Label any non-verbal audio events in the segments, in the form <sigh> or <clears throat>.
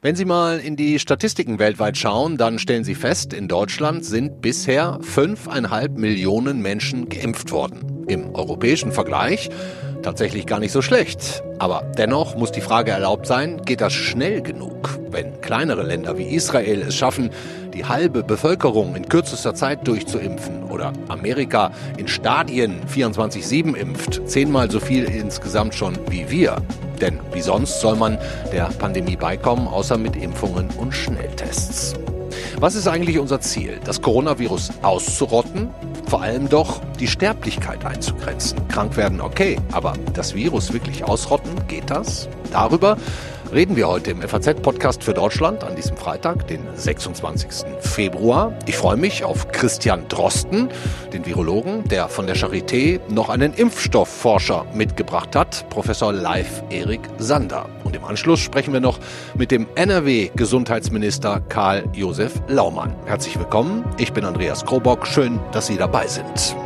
Wenn Sie mal in die Statistiken weltweit schauen, dann stellen Sie fest, in Deutschland sind bisher fünfeinhalb Millionen Menschen geimpft worden. Im europäischen Vergleich tatsächlich gar nicht so schlecht. Aber dennoch muss die Frage erlaubt sein, geht das schnell genug? Wenn kleinere Länder wie Israel es schaffen, die halbe Bevölkerung in kürzester Zeit durchzuimpfen oder Amerika in Stadien 24-7 impft, zehnmal so viel insgesamt schon wie wir. Denn wie sonst soll man der Pandemie beikommen, außer mit Impfungen und Schnelltests? Was ist eigentlich unser Ziel? Das Coronavirus auszurotten? Vor allem doch die Sterblichkeit einzugrenzen. Krank werden okay, aber das Virus wirklich ausrotten, geht das? Darüber reden wir heute im FAZ-Podcast für Deutschland an diesem Freitag, den 26. Februar. Ich freue mich auf Christian Drosten, den Virologen, der von der Charité noch einen Impfstoffforscher mitgebracht hat, Professor Leif Erik Sander. Und im Anschluss sprechen wir noch mit dem NRW-Gesundheitsminister Karl Josef Laumann. Herzlich willkommen, ich bin Andreas Krobock, schön, dass Sie dabei sind.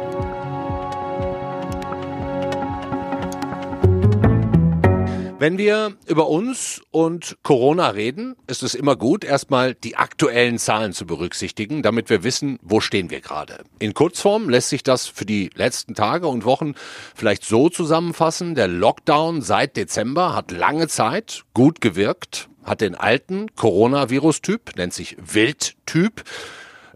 Wenn wir über uns und Corona reden, ist es immer gut, erstmal die aktuellen Zahlen zu berücksichtigen, damit wir wissen, wo stehen wir gerade. In Kurzform lässt sich das für die letzten Tage und Wochen vielleicht so zusammenfassen. Der Lockdown seit Dezember hat lange Zeit gut gewirkt, hat den alten Coronavirus-Typ, nennt sich Wildtyp,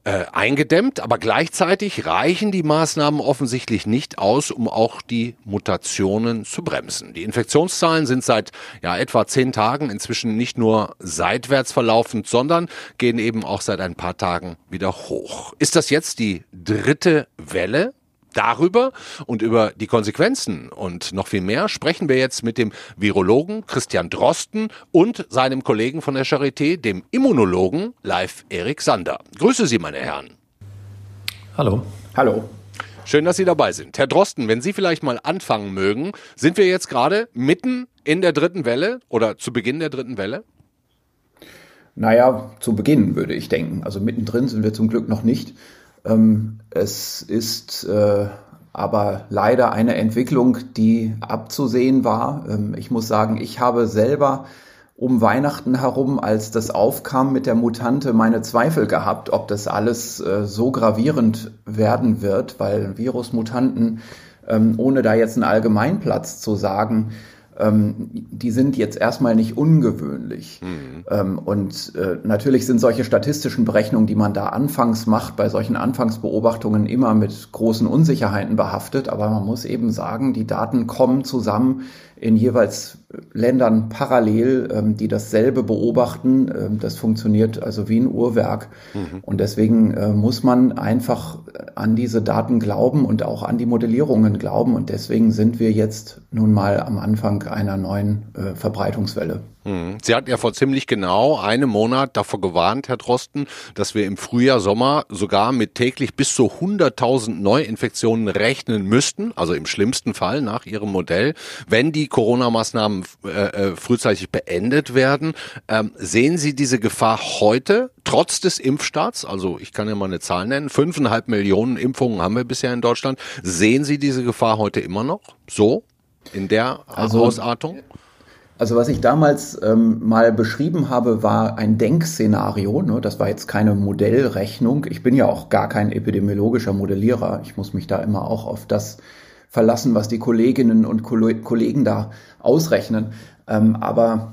äh, eingedämmt, aber gleichzeitig reichen die Maßnahmen offensichtlich nicht aus, um auch die Mutationen zu bremsen. Die Infektionszahlen sind seit ja, etwa zehn Tagen inzwischen nicht nur seitwärts verlaufend, sondern gehen eben auch seit ein paar Tagen wieder hoch. Ist das jetzt die dritte Welle? Darüber und über die Konsequenzen und noch viel mehr sprechen wir jetzt mit dem Virologen Christian Drosten und seinem Kollegen von der Charité, dem Immunologen Live Erik Sander. Grüße Sie, meine Herren. Hallo. Hallo. Schön, dass Sie dabei sind. Herr Drosten, wenn Sie vielleicht mal anfangen mögen, sind wir jetzt gerade mitten in der dritten Welle oder zu Beginn der dritten Welle? Naja, zu Beginn würde ich denken. Also mittendrin sind wir zum Glück noch nicht. Ähm, es ist äh, aber leider eine Entwicklung, die abzusehen war. Ähm, ich muss sagen, ich habe selber um Weihnachten herum, als das aufkam mit der Mutante, meine Zweifel gehabt, ob das alles äh, so gravierend werden wird, weil Virusmutanten, ähm, ohne da jetzt einen Allgemeinplatz zu sagen, ähm, die sind jetzt erstmal nicht ungewöhnlich. Mhm. Ähm, und äh, natürlich sind solche statistischen Berechnungen, die man da anfangs macht, bei solchen Anfangsbeobachtungen immer mit großen Unsicherheiten behaftet. Aber man muss eben sagen, die Daten kommen zusammen in jeweils Ländern parallel, ähm, die dasselbe beobachten. Ähm, das funktioniert also wie ein Uhrwerk. Mhm. Und deswegen äh, muss man einfach an diese Daten glauben und auch an die Modellierungen glauben. Und deswegen sind wir jetzt nun mal am Anfang einer neuen äh, Verbreitungswelle. Hm. Sie hatten ja vor ziemlich genau einem Monat davor gewarnt, Herr Drosten, dass wir im Frühjahr, Sommer sogar mit täglich bis zu 100.000 Neuinfektionen rechnen müssten, also im schlimmsten Fall nach Ihrem Modell, wenn die Corona-Maßnahmen äh, äh, frühzeitig beendet werden. Ähm, sehen Sie diese Gefahr heute, trotz des Impfstarts? Also ich kann ja mal eine Zahl nennen, fünfeinhalb Millionen Impfungen haben wir bisher in Deutschland. Sehen Sie diese Gefahr heute immer noch so in der also, Ausartung? Also was ich damals ähm, mal beschrieben habe, war ein Denkszenario. Ne? Das war jetzt keine Modellrechnung. Ich bin ja auch gar kein epidemiologischer Modellierer. Ich muss mich da immer auch auf das verlassen, was die Kolleginnen und Kollegen da ausrechnen. Ähm, aber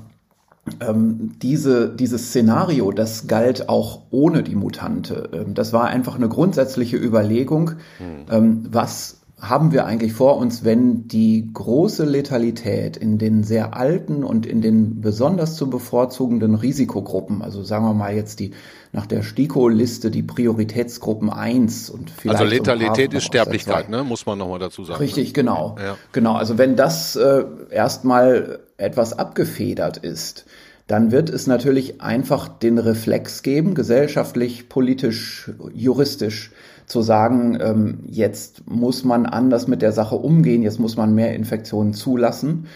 ähm, diese, dieses Szenario, das galt auch ohne die Mutante. Ähm, das war einfach eine grundsätzliche Überlegung, hm. ähm, was haben wir eigentlich vor uns, wenn die große Letalität in den sehr alten und in den besonders zu bevorzugenden Risikogruppen, also sagen wir mal jetzt die nach der STIKO-Liste die Prioritätsgruppen 1 und vielleicht Also Letalität ist Sterblichkeit, ne? muss man nochmal dazu sagen. Richtig, ne? genau. Ja. Genau, also wenn das äh, erstmal etwas abgefedert ist, dann wird es natürlich einfach den Reflex geben, gesellschaftlich, politisch, juristisch, zu sagen, ähm, jetzt muss man anders mit der Sache umgehen, jetzt muss man mehr Infektionen zulassen.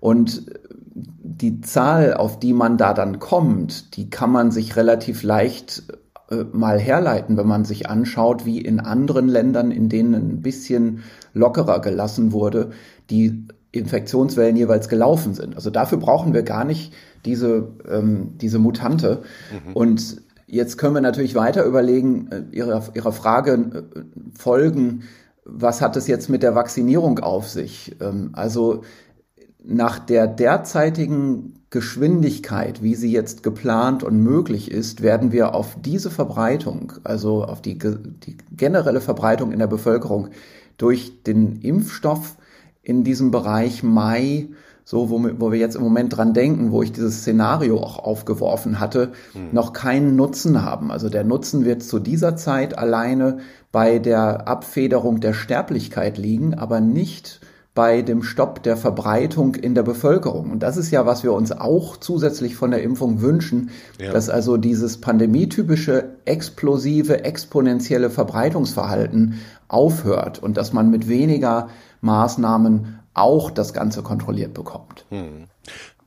Und die Zahl, auf die man da dann kommt, die kann man sich relativ leicht äh, mal herleiten, wenn man sich anschaut, wie in anderen Ländern, in denen ein bisschen lockerer gelassen wurde, die Infektionswellen jeweils gelaufen sind. Also dafür brauchen wir gar nicht diese, ähm, diese Mutante. Mhm. Und jetzt können wir natürlich weiter überlegen, äh, ihrer, ihrer Frage äh, folgen, was hat es jetzt mit der Vaccinierung auf sich? Ähm, also nach der derzeitigen Geschwindigkeit, wie sie jetzt geplant und möglich ist, werden wir auf diese Verbreitung, also auf die, die generelle Verbreitung in der Bevölkerung durch den Impfstoff in diesem Bereich Mai, so wo, wo wir jetzt im Moment dran denken, wo ich dieses Szenario auch aufgeworfen hatte, hm. noch keinen Nutzen haben. Also der Nutzen wird zu dieser Zeit alleine bei der Abfederung der Sterblichkeit liegen, aber nicht bei dem Stopp der Verbreitung in der Bevölkerung. Und das ist ja, was wir uns auch zusätzlich von der Impfung wünschen, ja. dass also dieses pandemietypische, explosive, exponentielle Verbreitungsverhalten aufhört und dass man mit weniger Maßnahmen auch das Ganze kontrolliert bekommt. Hm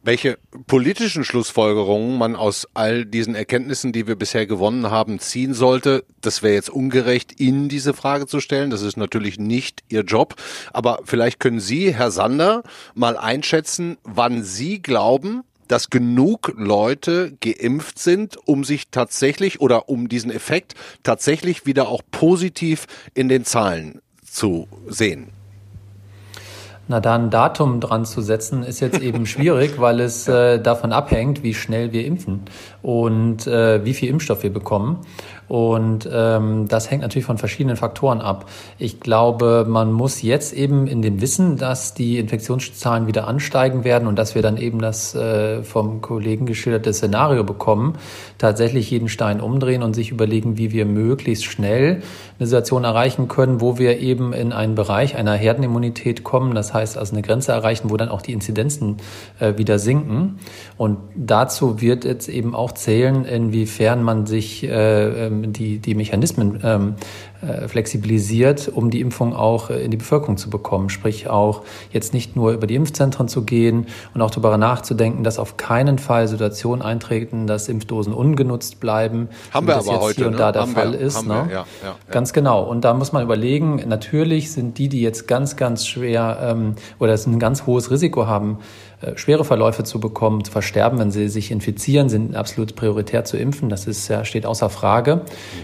welche politischen Schlussfolgerungen man aus all diesen Erkenntnissen, die wir bisher gewonnen haben, ziehen sollte, das wäre jetzt ungerecht, Ihnen diese Frage zu stellen. Das ist natürlich nicht Ihr Job. Aber vielleicht können Sie, Herr Sander, mal einschätzen, wann Sie glauben, dass genug Leute geimpft sind, um sich tatsächlich oder um diesen Effekt tatsächlich wieder auch positiv in den Zahlen zu sehen. Na, da ein Datum dran zu setzen, ist jetzt eben schwierig, weil es äh, davon abhängt, wie schnell wir impfen und äh, wie viel Impfstoff wir bekommen. Und ähm, das hängt natürlich von verschiedenen Faktoren ab. Ich glaube, man muss jetzt eben in dem Wissen, dass die Infektionszahlen wieder ansteigen werden und dass wir dann eben das äh, vom Kollegen geschilderte Szenario bekommen, tatsächlich jeden Stein umdrehen und sich überlegen, wie wir möglichst schnell eine Situation erreichen können, wo wir eben in einen Bereich einer Herdenimmunität kommen. Das heißt also eine Grenze erreichen, wo dann auch die Inzidenzen äh, wieder sinken. Und dazu wird jetzt eben auch zählen, inwiefern man sich äh, ähm, die, die Mechanismen ähm, äh, flexibilisiert, um die Impfung auch äh, in die Bevölkerung zu bekommen. Sprich auch jetzt nicht nur über die Impfzentren zu gehen und auch darüber nachzudenken, dass auf keinen Fall Situationen eintreten, dass Impfdosen ungenutzt bleiben. Haben wir aber heute, hier und ne? da der haben Fall wir, ist. Ne? Wir, ja, ja. Ganz genau. Und da muss man überlegen, natürlich sind die, die jetzt ganz, ganz schwer ähm, oder ein ganz hohes Risiko haben, schwere Verläufe zu bekommen, zu versterben, wenn sie sich infizieren, sind absolut prioritär zu impfen. Das ist, ja, steht außer Frage.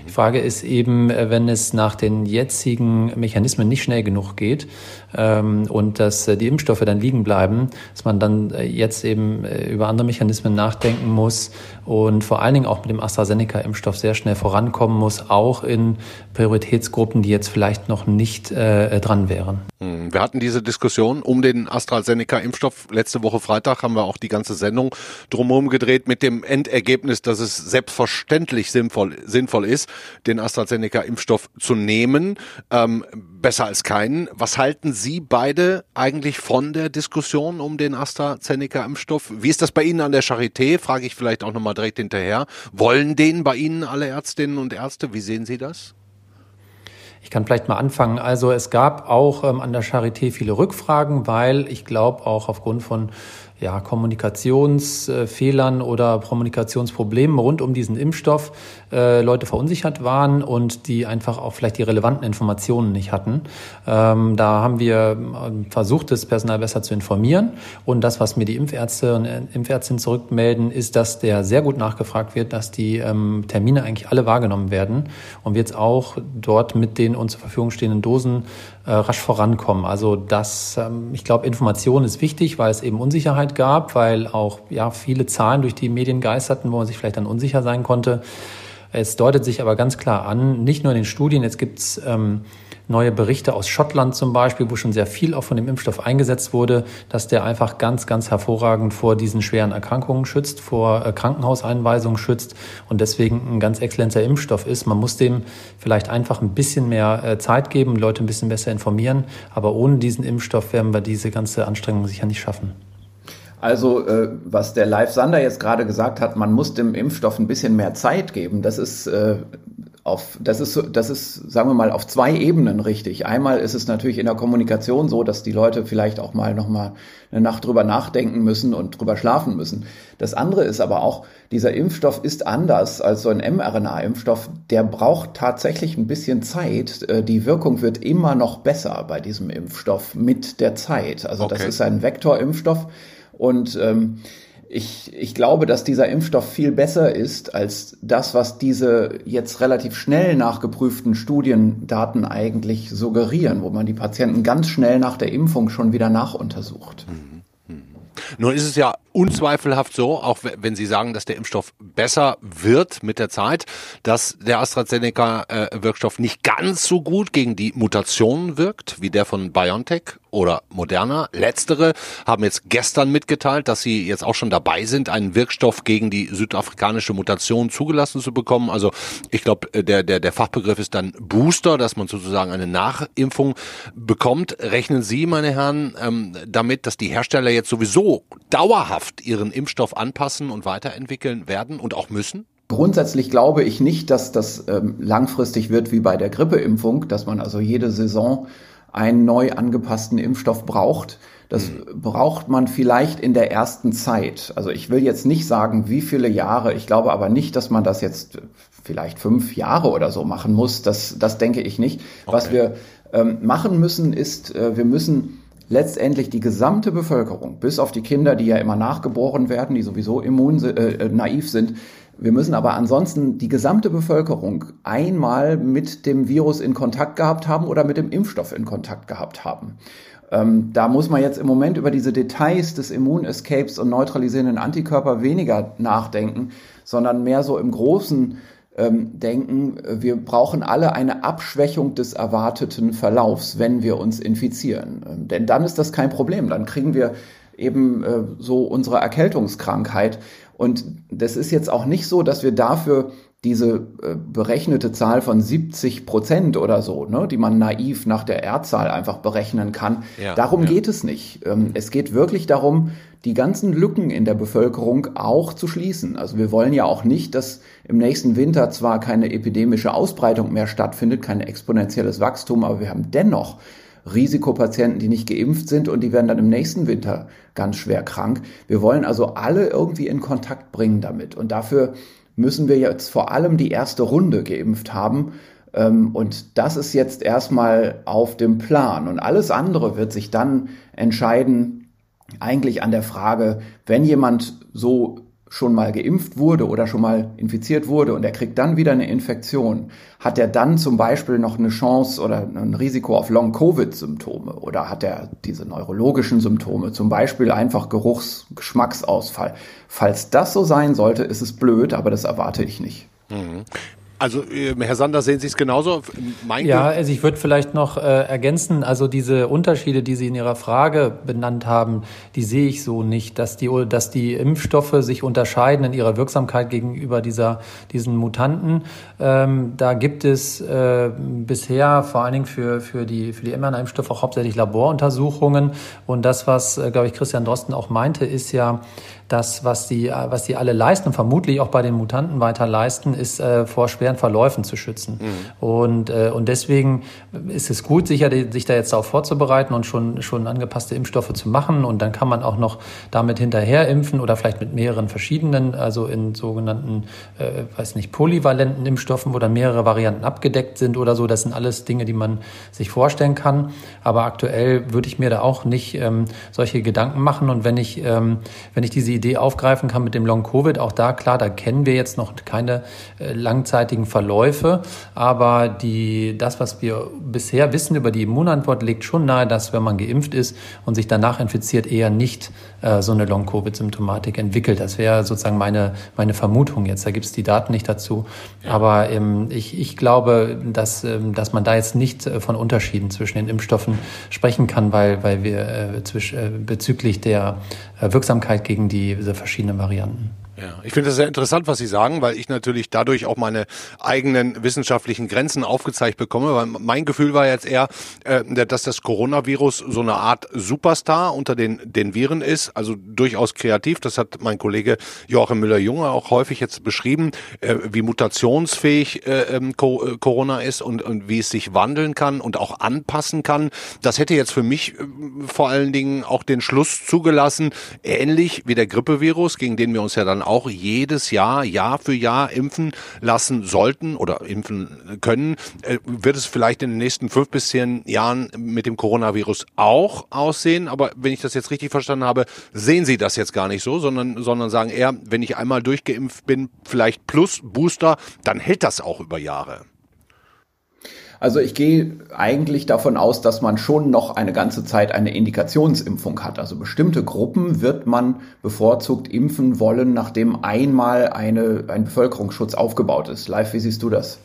Die Frage ist eben, äh, wenn es nach den jetzigen Mechanismen nicht schnell genug geht und dass äh, die Impfstoffe dann liegen bleiben, dass man dann jetzt eben über andere Mechanismen nachdenken muss und vor allen Dingen auch mit dem AstraZeneca-Impfstoff sehr schnell vorankommen muss, auch in Prioritätsgruppen, die jetzt vielleicht noch nicht äh, dran wären. Hm, wir hatten diese Diskussion um den AstraZeneca-Impfstoff letzte Woche Freitag haben wir auch die ganze Sendung drumherum gedreht mit dem Endergebnis, dass es selbstverständlich sinnvoll, sinnvoll ist, den AstraZeneca-Impfstoff zu nehmen. Ähm, besser als keinen. Was halten Sie beide eigentlich von der Diskussion um den AstraZeneca-Impfstoff? Wie ist das bei Ihnen an der Charité? Frage ich vielleicht auch nochmal direkt hinterher. Wollen den bei Ihnen alle Ärztinnen und Ärzte? Wie sehen Sie das? Ich kann vielleicht mal anfangen. Also es gab auch ähm, an der Charité viele Rückfragen, weil ich glaube auch aufgrund von ja, Kommunikationsfehlern oder Kommunikationsproblemen rund um diesen Impfstoff äh, Leute verunsichert waren und die einfach auch vielleicht die relevanten Informationen nicht hatten. Ähm, da haben wir ähm, versucht, das Personal besser zu informieren. Und das, was mir die Impfärzte und äh, Impfärztinnen zurückmelden, ist, dass der sehr gut nachgefragt wird, dass die ähm, Termine eigentlich alle wahrgenommen werden und wir jetzt auch dort mit den uns zur Verfügung stehenden Dosen äh, rasch vorankommen. Also das, ähm, ich glaube, Information ist wichtig, weil es eben Unsicherheit gab, weil auch ja viele Zahlen durch die Medien geisterten, wo man sich vielleicht dann unsicher sein konnte. Es deutet sich aber ganz klar an, nicht nur in den Studien, jetzt gibt's ähm, neue Berichte aus Schottland zum Beispiel, wo schon sehr viel auch von dem Impfstoff eingesetzt wurde, dass der einfach ganz, ganz hervorragend vor diesen schweren Erkrankungen schützt, vor äh, Krankenhauseinweisungen schützt und deswegen ein ganz exzellenter Impfstoff ist. Man muss dem vielleicht einfach ein bisschen mehr äh, Zeit geben, Leute ein bisschen besser informieren, aber ohne diesen Impfstoff werden wir diese ganze Anstrengung sicher nicht schaffen. Also, äh, was der Live Sander jetzt gerade gesagt hat, man muss dem Impfstoff ein bisschen mehr Zeit geben, das ist äh, auf, das ist, das ist, sagen wir mal, auf zwei Ebenen richtig. Einmal ist es natürlich in der Kommunikation so, dass die Leute vielleicht auch mal nochmal eine Nacht drüber nachdenken müssen und drüber schlafen müssen. Das andere ist aber auch, dieser Impfstoff ist anders als so ein mRNA-Impfstoff. Der braucht tatsächlich ein bisschen Zeit. Äh, die Wirkung wird immer noch besser bei diesem Impfstoff mit der Zeit. Also okay. das ist ein Vektorimpfstoff und ähm, ich, ich glaube, dass dieser Impfstoff viel besser ist als das, was diese jetzt relativ schnell nachgeprüften Studiendaten eigentlich suggerieren, wo man die Patienten ganz schnell nach der Impfung schon wieder nachuntersucht. Mhm. Mhm. Nun ist es ja unzweifelhaft so, auch wenn Sie sagen, dass der Impfstoff besser wird mit der Zeit, dass der AstraZeneca-Wirkstoff nicht ganz so gut gegen die Mutationen wirkt wie der von BioNTech oder Moderna. Letztere haben jetzt gestern mitgeteilt, dass sie jetzt auch schon dabei sind, einen Wirkstoff gegen die südafrikanische Mutation zugelassen zu bekommen. Also ich glaube, der, der, der Fachbegriff ist dann Booster, dass man sozusagen eine Nachimpfung bekommt. Rechnen Sie, meine Herren, ähm, damit, dass die Hersteller jetzt sowieso dauerhaft ihren Impfstoff anpassen und weiterentwickeln werden und auch müssen? Grundsätzlich glaube ich nicht, dass das ähm, langfristig wird wie bei der Grippeimpfung, dass man also jede Saison einen neu angepassten Impfstoff braucht. Das mhm. braucht man vielleicht in der ersten Zeit. Also ich will jetzt nicht sagen, wie viele Jahre. Ich glaube aber nicht, dass man das jetzt vielleicht fünf Jahre oder so machen muss. Das, das denke ich nicht. Okay. Was wir ähm, machen müssen, ist, äh, wir müssen letztendlich die gesamte Bevölkerung, bis auf die Kinder, die ja immer nachgeboren werden, die sowieso immun, äh, äh, naiv sind, wir müssen aber ansonsten die gesamte Bevölkerung einmal mit dem Virus in Kontakt gehabt haben oder mit dem Impfstoff in Kontakt gehabt haben. Ähm, da muss man jetzt im Moment über diese Details des Immunescapes und neutralisierenden Antikörper weniger nachdenken, sondern mehr so im Großen ähm, denken, wir brauchen alle eine Abschwächung des erwarteten Verlaufs, wenn wir uns infizieren. Ähm, denn dann ist das kein Problem. Dann kriegen wir eben äh, so unsere Erkältungskrankheit. Und das ist jetzt auch nicht so, dass wir dafür diese äh, berechnete Zahl von 70 Prozent oder so, ne, die man naiv nach der R-Zahl einfach berechnen kann. Ja, darum ja. geht es nicht. Ähm, es geht wirklich darum, die ganzen Lücken in der Bevölkerung auch zu schließen. Also wir wollen ja auch nicht, dass im nächsten Winter zwar keine epidemische Ausbreitung mehr stattfindet, kein exponentielles Wachstum, aber wir haben dennoch Risikopatienten, die nicht geimpft sind und die werden dann im nächsten Winter ganz schwer krank. Wir wollen also alle irgendwie in Kontakt bringen damit. Und dafür müssen wir jetzt vor allem die erste Runde geimpft haben. Ähm, und das ist jetzt erstmal auf dem Plan. Und alles andere wird sich dann entscheiden, eigentlich an der Frage, wenn jemand so schon mal geimpft wurde oder schon mal infiziert wurde und er kriegt dann wieder eine Infektion, hat er dann zum Beispiel noch eine Chance oder ein Risiko auf Long-Covid-Symptome oder hat er diese neurologischen Symptome, zum Beispiel einfach Geruchs-, Geschmacksausfall. Falls das so sein sollte, ist es blöd, aber das erwarte ich nicht. Mhm. Also ähm, Herr Sander, sehen Sie es genauso? Mein ja, also ich würde vielleicht noch äh, ergänzen, also diese Unterschiede, die Sie in Ihrer Frage benannt haben, die sehe ich so nicht, dass die, dass die Impfstoffe sich unterscheiden in ihrer Wirksamkeit gegenüber dieser, diesen Mutanten. Ähm, da gibt es äh, bisher vor allen Dingen für, für die, für die mRNA-Impfstoffe auch hauptsächlich Laboruntersuchungen. Und das, was, äh, glaube ich, Christian Drosten auch meinte, ist ja, das, was sie, was sie alle leisten, vermutlich auch bei den Mutanten weiter leisten, ist äh, vor schweren Verläufen zu schützen. Mhm. Und, äh, und deswegen ist es gut, sicher, sich da jetzt darauf vorzubereiten und schon, schon angepasste Impfstoffe zu machen. Und dann kann man auch noch damit hinterher impfen oder vielleicht mit mehreren verschiedenen, also in sogenannten, äh, weiß nicht, polyvalenten Impfstoffen, wo dann mehrere Varianten abgedeckt sind oder so. Das sind alles Dinge, die man sich vorstellen kann. Aber aktuell würde ich mir da auch nicht ähm, solche Gedanken machen. Und wenn ich, ähm, wenn ich diese Idee aufgreifen kann mit dem Long-Covid. Auch da, klar, da kennen wir jetzt noch keine äh, langzeitigen Verläufe. Aber die, das, was wir bisher wissen über die Immunantwort, legt schon nahe, dass wenn man geimpft ist und sich danach infiziert, eher nicht äh, so eine Long-Covid-Symptomatik entwickelt. Das wäre sozusagen meine, meine Vermutung jetzt. Da gibt es die Daten nicht dazu. Ja. Aber ähm, ich, ich glaube, dass, ähm, dass man da jetzt nicht äh, von Unterschieden zwischen den Impfstoffen sprechen kann, weil, weil wir äh, äh, bezüglich der Wirksamkeit gegen die, diese verschiedenen Varianten. Ja, ich finde das sehr interessant, was Sie sagen, weil ich natürlich dadurch auch meine eigenen wissenschaftlichen Grenzen aufgezeigt bekomme. Weil mein Gefühl war jetzt eher, äh, dass das Coronavirus so eine Art Superstar unter den, den Viren ist, also durchaus kreativ. Das hat mein Kollege Joachim Müller-Junge auch häufig jetzt beschrieben, äh, wie mutationsfähig äh, ähm, äh, Corona ist und, und wie es sich wandeln kann und auch anpassen kann. Das hätte jetzt für mich äh, vor allen Dingen auch den Schluss zugelassen, ähnlich wie der Grippevirus, gegen den wir uns ja dann auch jedes Jahr, Jahr für Jahr impfen lassen sollten oder impfen können, äh, wird es vielleicht in den nächsten fünf bis zehn Jahren mit dem Coronavirus auch aussehen. Aber wenn ich das jetzt richtig verstanden habe, sehen Sie das jetzt gar nicht so, sondern, sondern sagen eher, wenn ich einmal durchgeimpft bin, vielleicht plus Booster, dann hält das auch über Jahre. Also ich gehe eigentlich davon aus, dass man schon noch eine ganze Zeit eine Indikationsimpfung hat. Also bestimmte Gruppen wird man bevorzugt impfen wollen, nachdem einmal eine, ein Bevölkerungsschutz aufgebaut ist. Live, wie siehst du das?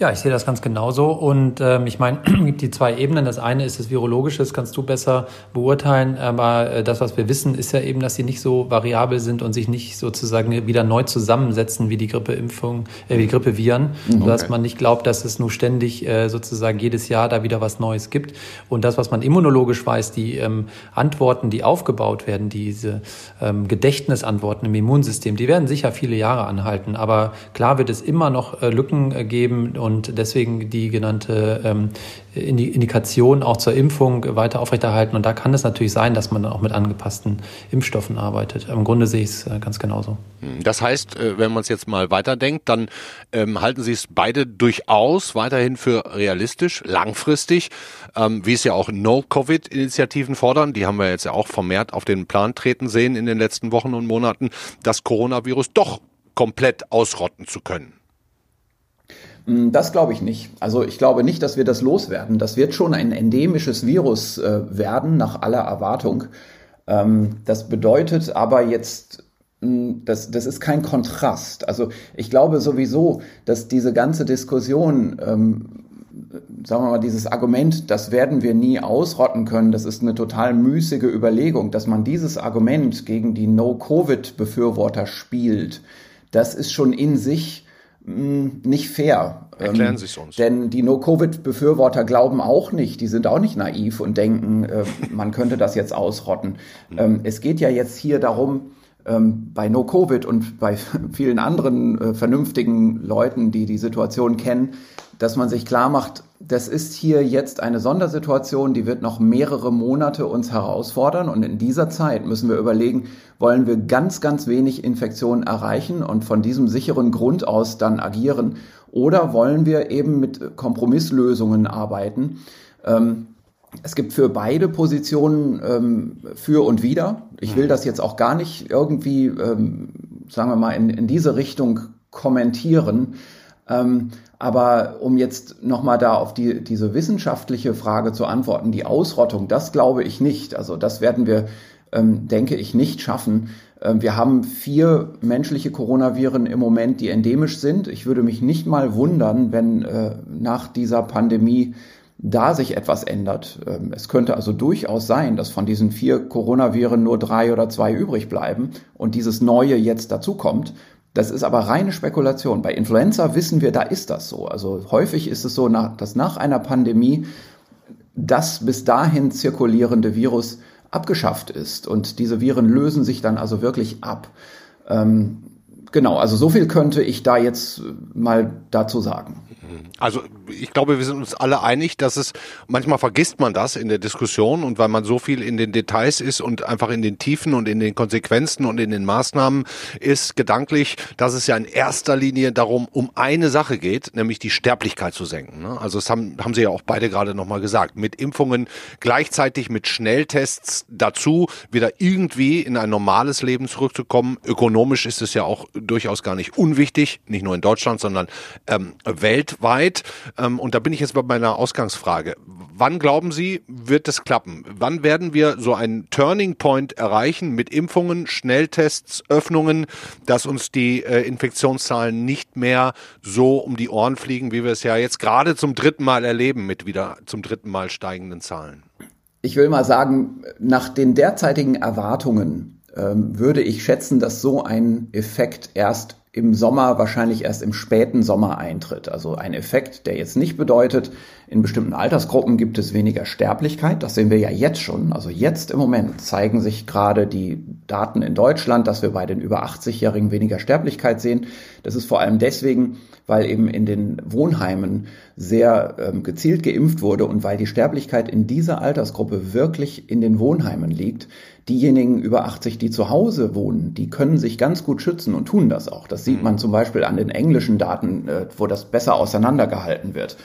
Ja, ich sehe das ganz genauso. Und ähm, ich meine, <clears throat> es gibt die zwei Ebenen. Das eine ist das Virologische, das kannst du besser beurteilen. Aber äh, das, was wir wissen, ist ja eben, dass sie nicht so variabel sind und sich nicht sozusagen wieder neu zusammensetzen wie die Grippeimpfung, äh, wie die Grippeviren. Mhm, okay. Dass man nicht glaubt, dass es nur ständig äh, sozusagen jedes Jahr da wieder was Neues gibt. Und das, was man immunologisch weiß, die ähm, Antworten, die aufgebaut werden, diese ähm, Gedächtnisantworten im Immunsystem, die werden sicher viele Jahre anhalten. Aber klar wird es immer noch äh, Lücken äh, geben und deswegen die genannte ähm, Indikation auch zur Impfung weiter aufrechterhalten. Und da kann es natürlich sein, dass man dann auch mit angepassten Impfstoffen arbeitet. Im Grunde sehe ich es äh, ganz genauso. Hm, das heißt, äh, wenn man es jetzt mal weiterdenkt, dann ähm, halten Sie es beide durchaus weiterhin für realistisch, langfristig, ähm, wie es ja auch No-Covid-Initiativen fordern. Die haben wir jetzt ja auch vermehrt auf den Plan treten sehen in den letzten Wochen und Monaten, das Coronavirus doch komplett ausrotten zu können. Hm, das glaube ich nicht. Also ich glaube nicht, dass wir das loswerden. Das wird schon ein endemisches Virus äh, werden, nach aller Erwartung. Ähm, das bedeutet aber jetzt, hm, das, das ist kein Kontrast. Also ich glaube sowieso, dass diese ganze Diskussion, ähm, sagen wir mal, dieses Argument, das werden wir nie ausrotten können, das ist eine total müßige Überlegung, dass man dieses Argument gegen die No-Covid-Befürworter spielt, das ist schon in sich nicht fair. Erklären ähm, Sie es uns. Denn die No-Covid-Befürworter glauben auch nicht, die sind auch nicht naiv und denken, äh, <laughs> man könnte das jetzt ausrotten. Hm. Ähm, es geht ja jetzt hier darum, ähm, bei No-Covid und bei <laughs> vielen anderen äh, vernünftigen Leuten, die die Situation kennen, dass man sich klar macht, das ist hier jetzt eine Sondersituation, die wird noch mehrere Monate uns herausfordern und in dieser Zeit müssen wir überlegen, wollen wir ganz, ganz wenig Infektionen erreichen und von diesem sicheren Grund aus dann agieren oder wollen wir eben mit Kompromisslösungen arbeiten. Ähm, es gibt für beide Positionen ähm, für und wider. Ich will mhm. das jetzt auch gar nicht irgendwie, ähm, sagen wir mal, in, in diese Richtung kommentieren. Ähm, aber um jetzt nochmal da auf die, diese wissenschaftliche Frage zu antworten, die Ausrottung, das glaube ich nicht. Also das werden wir, ähm, denke ich, nicht schaffen. Ähm, wir haben vier menschliche Coronaviren im Moment, die endemisch sind. Ich würde mich nicht mal wundern, wenn äh, nach dieser Pandemie da sich etwas ändert. Ähm, es könnte also durchaus sein, dass von diesen vier Coronaviren nur drei oder zwei übrig bleiben und dieses neue jetzt dazukommt. Das ist aber reine Spekulation. Bei Influenza wissen wir, da ist das so. Also häufig ist es so, dass nach einer Pandemie das bis dahin zirkulierende Virus abgeschafft ist und diese Viren lösen sich dann also wirklich ab. Ähm, genau, also so viel könnte ich da jetzt mal dazu sagen. Also ich glaube, wir sind uns alle einig, dass es manchmal vergisst man das in der Diskussion und weil man so viel in den Details ist und einfach in den Tiefen und in den Konsequenzen und in den Maßnahmen ist gedanklich, dass es ja in erster Linie darum um eine Sache geht, nämlich die Sterblichkeit zu senken. Ne? Also das haben, haben Sie ja auch beide gerade nochmal gesagt. Mit Impfungen gleichzeitig mit Schnelltests dazu wieder irgendwie in ein normales Leben zurückzukommen. Ökonomisch ist es ja auch durchaus gar nicht unwichtig, nicht nur in Deutschland, sondern ähm, weltweit. Ähm, und da bin ich jetzt bei meiner Ausgangsfrage. Wann glauben Sie, wird es klappen? Wann werden wir so einen Turning Point erreichen mit Impfungen, Schnelltests, Öffnungen, dass uns die äh, Infektionszahlen nicht mehr so um die Ohren fliegen, wie wir es ja jetzt gerade zum dritten Mal erleben mit wieder zum dritten Mal steigenden Zahlen? Ich will mal sagen, nach den derzeitigen Erwartungen würde ich schätzen, dass so ein Effekt erst im Sommer, wahrscheinlich erst im späten Sommer eintritt. Also ein Effekt, der jetzt nicht bedeutet, in bestimmten Altersgruppen gibt es weniger Sterblichkeit. Das sehen wir ja jetzt schon. Also jetzt im Moment zeigen sich gerade die Daten in Deutschland, dass wir bei den über 80-Jährigen weniger Sterblichkeit sehen. Das ist vor allem deswegen, weil eben in den Wohnheimen sehr ähm, gezielt geimpft wurde und weil die Sterblichkeit in dieser Altersgruppe wirklich in den Wohnheimen liegt. Diejenigen über 80, die zu Hause wohnen, die können sich ganz gut schützen und tun das auch. Das sieht mhm. man zum Beispiel an den englischen Daten, äh, wo das besser auseinandergehalten wird.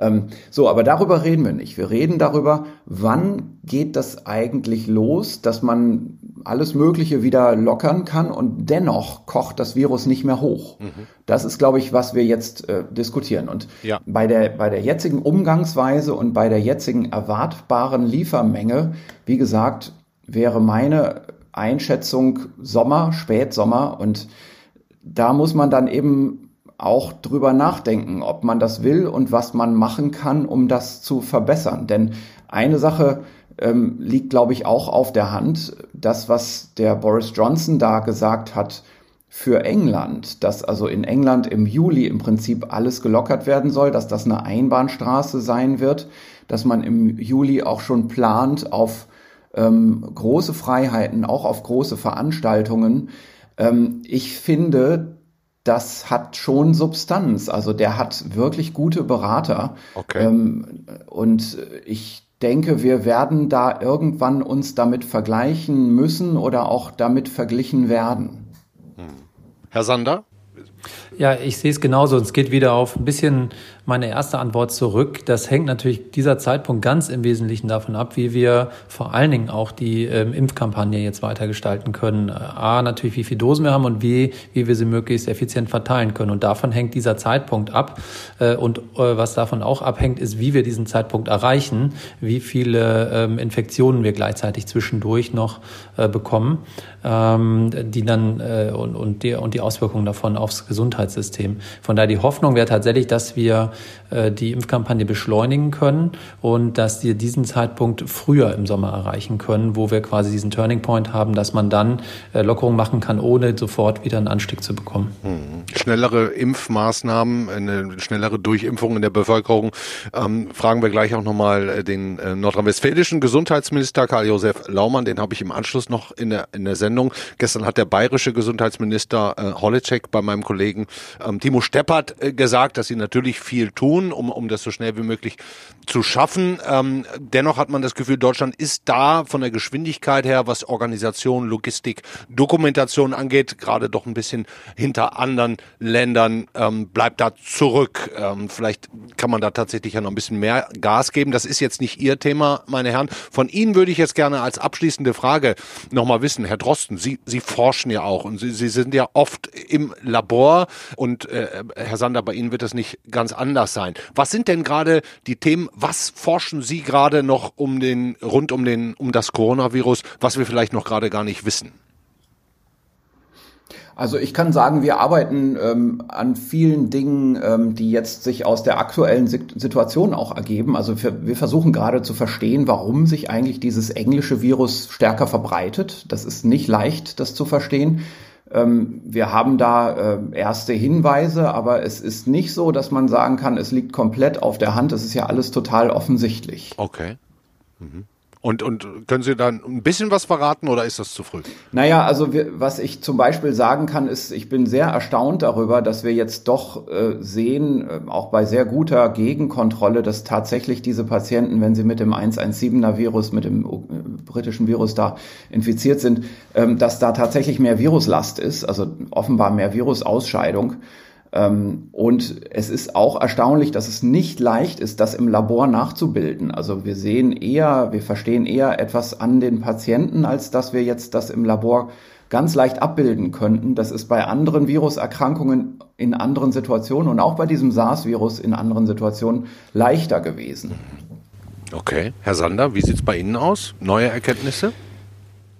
Ähm, so, aber darüber reden wir nicht. Wir reden darüber, wann geht das eigentlich los, dass man alles Mögliche wieder lockern kann und dennoch kocht das Virus nicht mehr hoch. Mhm. Das ist, glaube ich, was wir jetzt äh, diskutieren. Und ja. bei, der, bei der jetzigen Umgangsweise und bei der jetzigen erwartbaren Liefermenge, wie gesagt, wäre meine Einschätzung Sommer, Spätsommer und da muss man dann eben auch drüber nachdenken, ob man das will und was man machen kann, um das zu verbessern. Denn eine Sache ähm, liegt, glaube ich, auch auf der Hand. Das, was der Boris Johnson da gesagt hat für England, dass also in England im Juli im Prinzip alles gelockert werden soll, dass das eine Einbahnstraße sein wird, dass man im Juli auch schon plant auf ähm, große Freiheiten, auch auf große Veranstaltungen. Ähm, ich finde, das hat schon Substanz. Also der hat wirklich gute Berater. Okay. Ähm, und ich denke, wir werden da irgendwann uns damit vergleichen müssen oder auch damit verglichen werden. Hm. Herr Sander? Ja, ich sehe es genauso. Es geht wieder auf ein bisschen meine erste Antwort zurück. Das hängt natürlich dieser Zeitpunkt ganz im Wesentlichen davon ab, wie wir vor allen Dingen auch die ähm, Impfkampagne jetzt weiter gestalten können. A, natürlich, wie viele Dosen wir haben und wie, wie wir sie möglichst effizient verteilen können. Und davon hängt dieser Zeitpunkt ab. Äh, und äh, was davon auch abhängt, ist, wie wir diesen Zeitpunkt erreichen, wie viele ähm, Infektionen wir gleichzeitig zwischendurch noch äh, bekommen, ähm, die dann äh, und, und, die, und die Auswirkungen davon aufs Gesundheitssystem. Von daher die Hoffnung wäre tatsächlich, dass wir äh, die Impfkampagne beschleunigen können und dass wir diesen Zeitpunkt früher im Sommer erreichen können, wo wir quasi diesen Turning Point haben, dass man dann äh, Lockerungen machen kann, ohne sofort wieder einen Anstieg zu bekommen. Hm. Schnellere Impfmaßnahmen, eine schnellere Durchimpfung in der Bevölkerung. Ähm, fragen wir gleich auch nochmal äh, den nordrhein-westfälischen Gesundheitsminister Karl-Josef Laumann, den habe ich im Anschluss noch in der, in der Sendung. Gestern hat der bayerische Gesundheitsminister äh, Holleczek bei meinem Kollegen ähm, Timo Steppert äh, gesagt, dass sie natürlich viel tun, um, um das so schnell wie möglich zu schaffen. Ähm, dennoch hat man das Gefühl, Deutschland ist da von der Geschwindigkeit her, was Organisation, Logistik, Dokumentation angeht, gerade doch ein bisschen hinter anderen Ländern, ähm, bleibt da zurück. Ähm, vielleicht kann man da tatsächlich ja noch ein bisschen mehr Gas geben. Das ist jetzt nicht Ihr Thema, meine Herren. Von Ihnen würde ich jetzt gerne als abschließende Frage nochmal wissen, Herr Drosten, Sie, Sie forschen ja auch und Sie, Sie sind ja oft im Labor und äh, Herr Sander, bei Ihnen wird das nicht ganz anders sein. Was sind denn gerade die Themen, was forschen Sie gerade noch um den, rund um den, um das Coronavirus, was wir vielleicht noch gerade gar nicht wissen? Also ich kann sagen, wir arbeiten ähm, an vielen Dingen, ähm, die jetzt sich aus der aktuellen Situation auch ergeben. Also wir, wir, versuchen gerade zu verstehen, warum sich eigentlich dieses englische Virus stärker verbreitet. Das ist nicht leicht, das zu verstehen. Ähm, wir haben da äh, erste Hinweise, aber es ist nicht so, dass man sagen kann, es liegt komplett auf der Hand. Es ist ja alles total offensichtlich. Okay. Mhm. Und, und können Sie dann ein bisschen was verraten oder ist das zu früh? Naja, also wir, was ich zum Beispiel sagen kann, ist, ich bin sehr erstaunt darüber, dass wir jetzt doch äh, sehen, äh, auch bei sehr guter Gegenkontrolle, dass tatsächlich diese Patienten, wenn sie mit dem 117er Virus, mit dem äh, britischen Virus da infiziert sind, ähm, dass da tatsächlich mehr Viruslast ist, also offenbar mehr Virusausscheidung. Ähm, und es ist auch erstaunlich, dass es nicht leicht ist, das im Labor nachzubilden. Also wir sehen eher, wir verstehen eher etwas an den Patienten, als dass wir jetzt das im Labor ganz leicht abbilden könnten. Das ist bei anderen Viruserkrankungen in anderen Situationen und auch bei diesem SARS-Virus in anderen Situationen leichter gewesen. Okay, Herr Sander, wie sieht es bei Ihnen aus? Neue Erkenntnisse?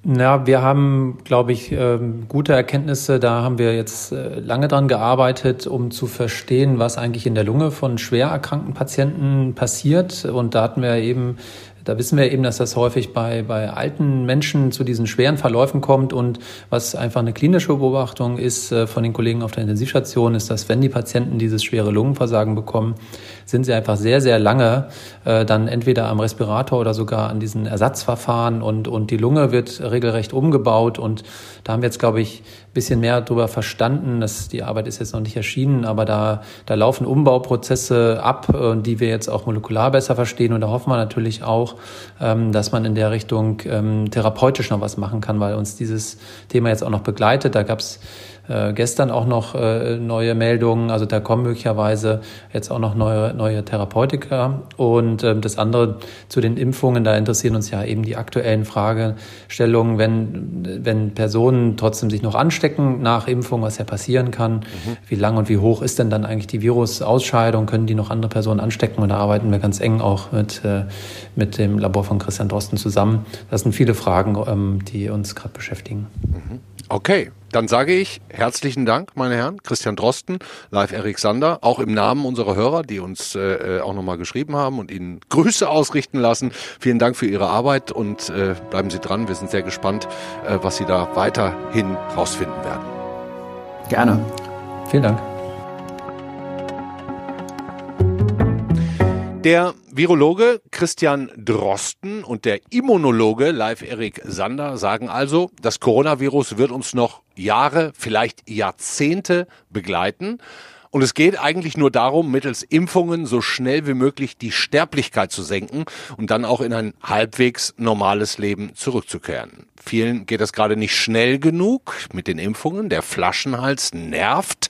Na, wir haben, glaube ich, ähm, gute Erkenntnisse. Da haben wir jetzt äh, lange dran gearbeitet, um zu verstehen, was eigentlich in der Lunge von schwer erkrankten Patienten passiert. Und da hatten wir eben da wissen wir eben, dass das häufig bei, bei alten Menschen zu diesen schweren Verläufen kommt und was einfach eine klinische Beobachtung ist äh, von den Kollegen auf der Intensivstation, ist, dass wenn die Patienten dieses schwere Lungenversagen bekommen, sind sie einfach sehr, sehr lange äh, dann entweder am Respirator oder sogar an diesen Ersatzverfahren und, und die Lunge wird regelrecht umgebaut. Und da haben wir jetzt, glaube ich, ein bisschen mehr darüber verstanden, dass die Arbeit ist jetzt noch nicht erschienen, aber da, da laufen Umbauprozesse ab, äh, die wir jetzt auch molekular besser verstehen. Und da hoffen wir natürlich auch, ähm, dass man in der Richtung ähm, therapeutisch noch was machen kann, weil uns dieses Thema jetzt auch noch begleitet. Da gab es äh, gestern auch noch äh, neue Meldungen. Also da kommen möglicherweise jetzt auch noch neue, neue Therapeutika. Und ähm, das andere zu den Impfungen, da interessieren uns ja eben die aktuellen Fragestellungen, wenn, wenn Personen trotzdem sich noch anstecken nach Impfung, was ja passieren kann. Mhm. Wie lang und wie hoch ist denn dann eigentlich die Virusausscheidung? Können die noch andere Personen anstecken? Und da arbeiten wir ganz eng auch mit, äh, mit dem Labor von Christian Drosten zusammen. Das sind viele Fragen, ähm, die uns gerade beschäftigen. Mhm. Okay, dann sage ich herzlichen Dank, meine Herren. Christian Drosten, live Erik Sander, auch im Namen unserer Hörer, die uns äh, auch nochmal geschrieben haben und Ihnen Grüße ausrichten lassen. Vielen Dank für Ihre Arbeit und äh, bleiben Sie dran. Wir sind sehr gespannt, äh, was Sie da weiterhin rausfinden werden. Gerne. Vielen Dank. Der Virologe Christian Drosten und der Immunologe Live Erik Sander sagen also, das Coronavirus wird uns noch Jahre, vielleicht Jahrzehnte begleiten. Und es geht eigentlich nur darum, mittels Impfungen so schnell wie möglich die Sterblichkeit zu senken und dann auch in ein halbwegs normales Leben zurückzukehren. Vielen geht das gerade nicht schnell genug mit den Impfungen. Der Flaschenhals nervt.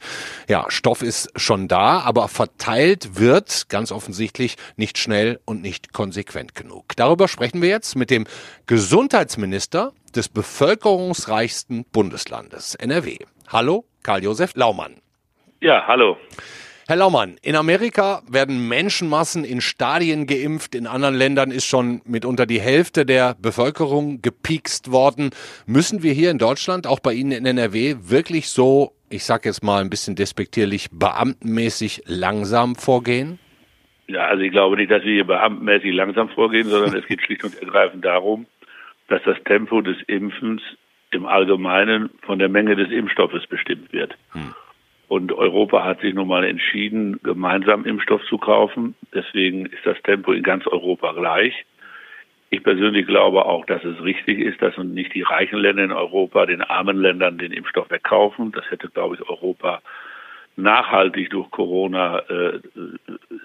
Ja, Stoff ist schon da, aber verteilt wird ganz offensichtlich nicht schnell und nicht konsequent genug. Darüber sprechen wir jetzt mit dem Gesundheitsminister des bevölkerungsreichsten Bundeslandes NRW. Hallo, Karl-Josef Laumann. Ja, hallo. Herr Laumann, in Amerika werden Menschenmassen in Stadien geimpft, in anderen Ländern ist schon mitunter die Hälfte der Bevölkerung gepiekst worden. Müssen wir hier in Deutschland, auch bei Ihnen in NRW, wirklich so, ich sage jetzt mal ein bisschen despektierlich, beamtenmäßig langsam vorgehen? Ja, also ich glaube nicht, dass wir hier beamtenmäßig langsam vorgehen, sondern es geht <laughs> schlicht und ergreifend darum, dass das Tempo des Impfens im Allgemeinen von der Menge des Impfstoffes bestimmt wird. Hm. Und Europa hat sich nun mal entschieden, gemeinsam Impfstoff zu kaufen. Deswegen ist das Tempo in ganz Europa gleich. Ich persönlich glaube auch, dass es richtig ist, dass nicht die reichen Länder in Europa den armen Ländern den Impfstoff wegkaufen. Das hätte, glaube ich, Europa nachhaltig durch Corona äh,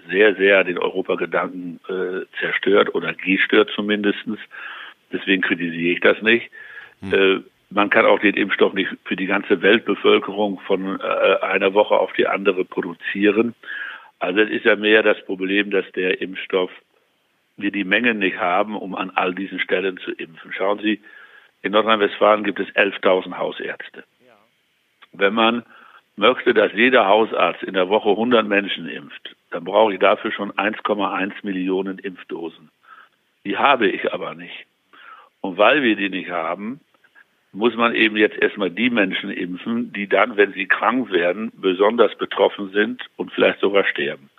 sehr, sehr den Europagedanken äh, zerstört oder gestört zumindestens. Deswegen kritisiere ich das nicht. Hm. Äh, man kann auch den Impfstoff nicht für die ganze Weltbevölkerung von äh, einer Woche auf die andere produzieren. Also es ist ja mehr das Problem, dass der Impfstoff wir die Mengen nicht haben, um an all diesen Stellen zu impfen. Schauen Sie, in Nordrhein-Westfalen gibt es 11.000 Hausärzte. Wenn man möchte, dass jeder Hausarzt in der Woche 100 Menschen impft, dann brauche ich dafür schon 1,1 Millionen Impfdosen. Die habe ich aber nicht. Und weil wir die nicht haben, muss man eben jetzt erstmal die Menschen impfen, die dann, wenn sie krank werden, besonders betroffen sind und vielleicht sogar sterben.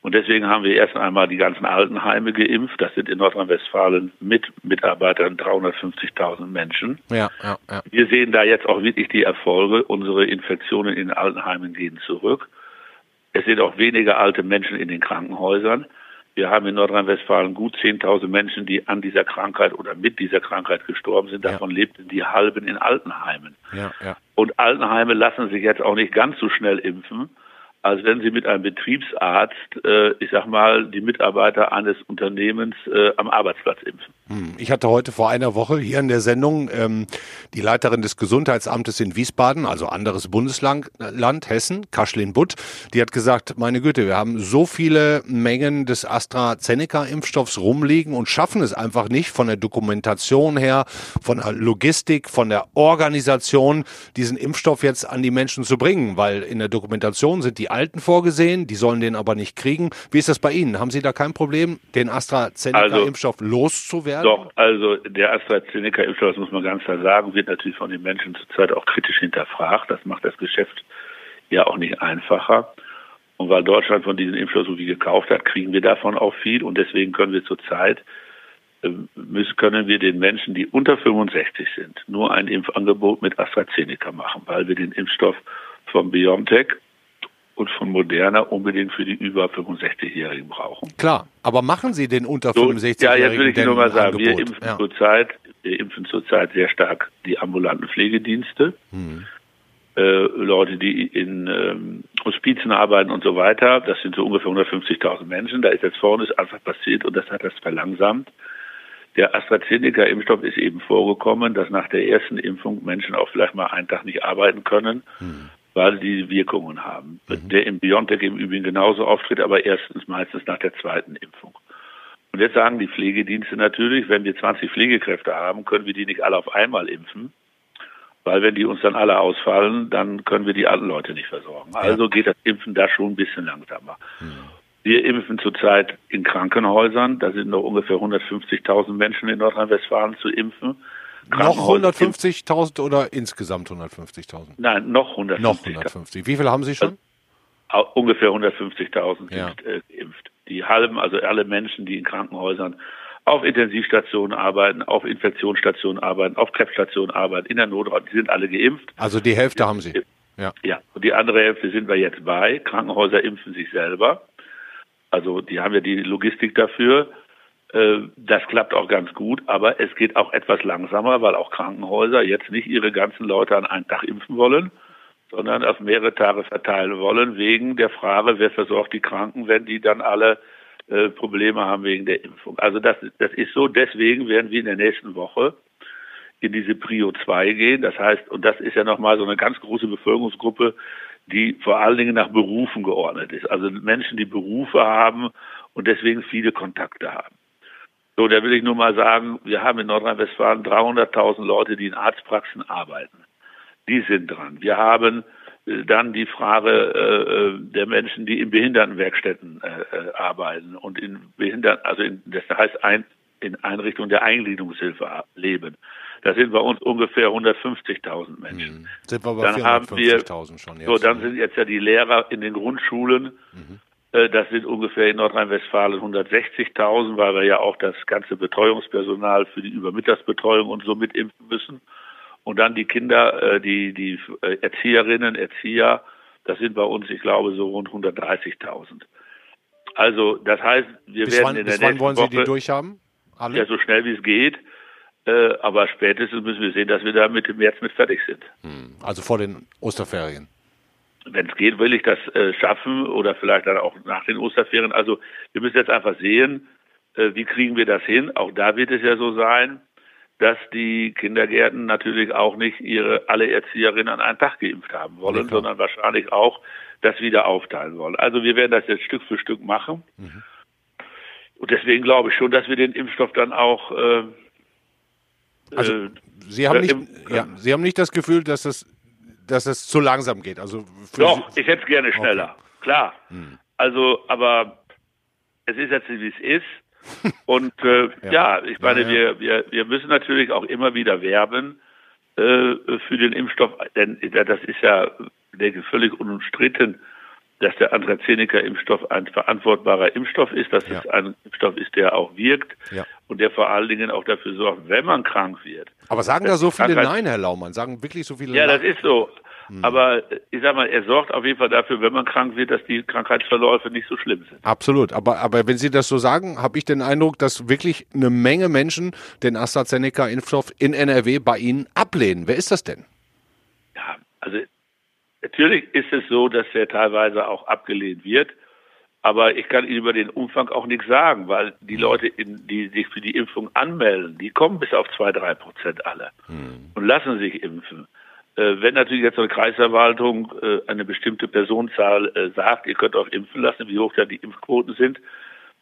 Und deswegen haben wir erst einmal die ganzen Altenheime geimpft. Das sind in Nordrhein-Westfalen mit Mitarbeitern 350.000 Menschen. Ja, ja, ja. Wir sehen da jetzt auch wirklich die Erfolge. Unsere Infektionen in den Altenheimen gehen zurück. Es sind auch weniger alte Menschen in den Krankenhäusern. Wir haben in Nordrhein-Westfalen gut 10.000 Menschen, die an dieser Krankheit oder mit dieser Krankheit gestorben sind. Davon ja. lebten die halben in Altenheimen. Ja, ja. Und Altenheime lassen sich jetzt auch nicht ganz so schnell impfen als wenn Sie mit einem Betriebsarzt, äh, ich sag mal, die Mitarbeiter eines Unternehmens äh, am Arbeitsplatz impfen. Hm, ich hatte heute vor einer Woche hier in der Sendung ähm, die Leiterin des Gesundheitsamtes in Wiesbaden, also anderes Bundesland, Land, Hessen, Kaschlin Butt, die hat gesagt, meine Güte, wir haben so viele Mengen des AstraZeneca-Impfstoffs rumliegen und schaffen es einfach nicht von der Dokumentation her, von der Logistik, von der Organisation, diesen Impfstoff jetzt an die Menschen zu bringen, weil in der Dokumentation sind die Alten vorgesehen, die sollen den aber nicht kriegen. Wie ist das bei Ihnen? Haben Sie da kein Problem, den AstraZeneca-Impfstoff also, loszuwerden? Doch, also der AstraZeneca-Impfstoff, das muss man ganz klar sagen, wird natürlich von den Menschen zurzeit auch kritisch hinterfragt. Das macht das Geschäft ja auch nicht einfacher. Und weil Deutschland von diesen Impfstoff so viel gekauft hat, kriegen wir davon auch viel. Und deswegen können wir zurzeit äh, müssen, können wir den Menschen, die unter 65 sind, nur ein Impfangebot mit AstraZeneca machen, weil wir den Impfstoff von BioNTech und von Moderna unbedingt für die über 65-Jährigen brauchen. Klar, aber machen Sie den unter 65-Jährigen? Ja, jetzt will ich nur mal sagen, wir impfen ja. zurzeit, wir impfen zurzeit sehr stark die ambulanten Pflegedienste. Hm. Äh, Leute, die in ähm, Hospizen arbeiten und so weiter. Das sind so ungefähr 150.000 Menschen. Da ist jetzt vorne einfach passiert und das hat das verlangsamt. Der AstraZeneca-Impfstoff ist eben vorgekommen, dass nach der ersten Impfung Menschen auch vielleicht mal einen Tag nicht arbeiten können. Hm weil die Wirkungen haben. Mhm. Der im BioNTech im Übrigen genauso auftritt, aber erstens meistens nach der zweiten Impfung. Und jetzt sagen die Pflegedienste natürlich, wenn wir 20 Pflegekräfte haben, können wir die nicht alle auf einmal impfen, weil wenn die uns dann alle ausfallen, dann können wir die alten Leute nicht versorgen. Also geht das Impfen da schon ein bisschen langsamer. Mhm. Wir impfen zurzeit in Krankenhäusern, da sind noch ungefähr 150.000 Menschen in Nordrhein-Westfalen zu impfen. Noch 150.000 oder insgesamt 150.000? Nein, noch 150.000. Noch 150. Wie viel haben Sie schon? Also, ungefähr 150.000 ja. sind äh, geimpft. Die halben, also alle Menschen, die in Krankenhäusern auf Intensivstationen arbeiten, auf Infektionsstationen arbeiten, auf Krebsstationen arbeiten, in der Notraum, die sind alle geimpft. Also die Hälfte haben Sie? Ja. Ja, und die andere Hälfte sind wir jetzt bei. Krankenhäuser impfen sich selber. Also die haben ja die Logistik dafür. Äh, das klappt auch ganz gut, aber es geht auch etwas langsamer, weil auch Krankenhäuser jetzt nicht ihre ganzen Leute an einen Tag impfen wollen, sondern auf mehrere Tage verteilen wollen, wegen der Frage, wer versorgt die Kranken, wenn die dann alle äh, Probleme haben wegen der Impfung. Also das, das ist so, deswegen werden wir in der nächsten Woche in diese Prio 2 gehen. Das heißt, und das ist ja nochmal so eine ganz große Bevölkerungsgruppe, die vor allen Dingen nach Berufen geordnet ist. Also Menschen, die Berufe haben und deswegen viele Kontakte haben. So, da will ich nur mal sagen, wir haben in Nordrhein-Westfalen 300.000 Leute, die in Arztpraxen arbeiten. Die sind dran. Wir haben äh, dann die Frage äh, äh, der Menschen, die in Behindertenwerkstätten äh, äh, arbeiten und in Behindern, also in, das heißt ein, in Einrichtungen der Eingliederungshilfe leben. Da sind bei uns ungefähr 150.000 Menschen. Mhm. Sind wir bei dann haben wir schon jetzt. So, dann sind jetzt ja die Lehrer in den Grundschulen. Mhm. Äh, das sind ungefähr in Nordrhein-Westfalen 160.000, weil wir ja auch das ganze Betreuungspersonal für die Übermittagsbetreuung und so mitimpfen müssen. Und dann die Kinder, äh, die, die äh, Erzieherinnen, Erzieher, das sind bei uns, ich glaube, so rund 130.000. Also, das heißt, wir bis werden wann, in der bis nächsten wann wollen Sie die durchhaben? Alle? Ja, so schnell wie es geht. Aber spätestens müssen wir sehen, dass wir da Mitte März mit fertig sind. Hm, also vor den Osterferien wenn es geht, will ich das äh, schaffen oder vielleicht dann auch nach den Osterferien. Also wir müssen jetzt einfach sehen, äh, wie kriegen wir das hin. Auch da wird es ja so sein, dass die Kindergärten natürlich auch nicht ihre alle Erzieherinnen an einen Tag geimpft haben wollen, ja, sondern wahrscheinlich auch das wieder aufteilen wollen. Also wir werden das jetzt Stück für Stück machen. Mhm. Und deswegen glaube ich schon, dass wir den Impfstoff dann auch äh, also äh, Sie haben nicht, ja, Sie haben nicht das Gefühl, dass das dass es zu langsam geht. Also Doch, ich hätte es gerne schneller. Okay. Klar. Hm. Also, aber es ist jetzt wie es ist. <laughs> Und äh, ja. ja. ich meine, ja, ja. Wir, wir, wir müssen natürlich auch immer wieder werben äh, für den Impfstoff, denn das ist ja, denke völlig unumstritten, dass der AstraZeneca-Impfstoff ein verantwortbarer Impfstoff ist, dass es ein Impfstoff ist, der auch wirkt und der vor allen Dingen auch dafür sorgt, wenn man krank wird. Aber sagen da so viele Krankheit Nein, Herr Laumann? Sagen wirklich so viele Ja, Nein? das ist so. Hm. Aber ich sag mal, er sorgt auf jeden Fall dafür, wenn man krank wird, dass die Krankheitsverläufe nicht so schlimm sind. Absolut. Aber, aber wenn Sie das so sagen, habe ich den Eindruck, dass wirklich eine Menge Menschen den AstraZeneca-Impfstoff in NRW bei Ihnen ablehnen. Wer ist das denn? Ja, also natürlich ist es so, dass er teilweise auch abgelehnt wird. Aber ich kann Ihnen über den Umfang auch nichts sagen, weil die. Leute, die sich für die Impfung anmelden, die kommen bis auf zwei, drei Prozent alle hm. und lassen sich impfen. Äh, wenn natürlich jetzt eine Kreisverwaltung äh, eine bestimmte Personenzahl äh, sagt, ihr könnt euch impfen lassen, wie hoch da die Impfquoten sind,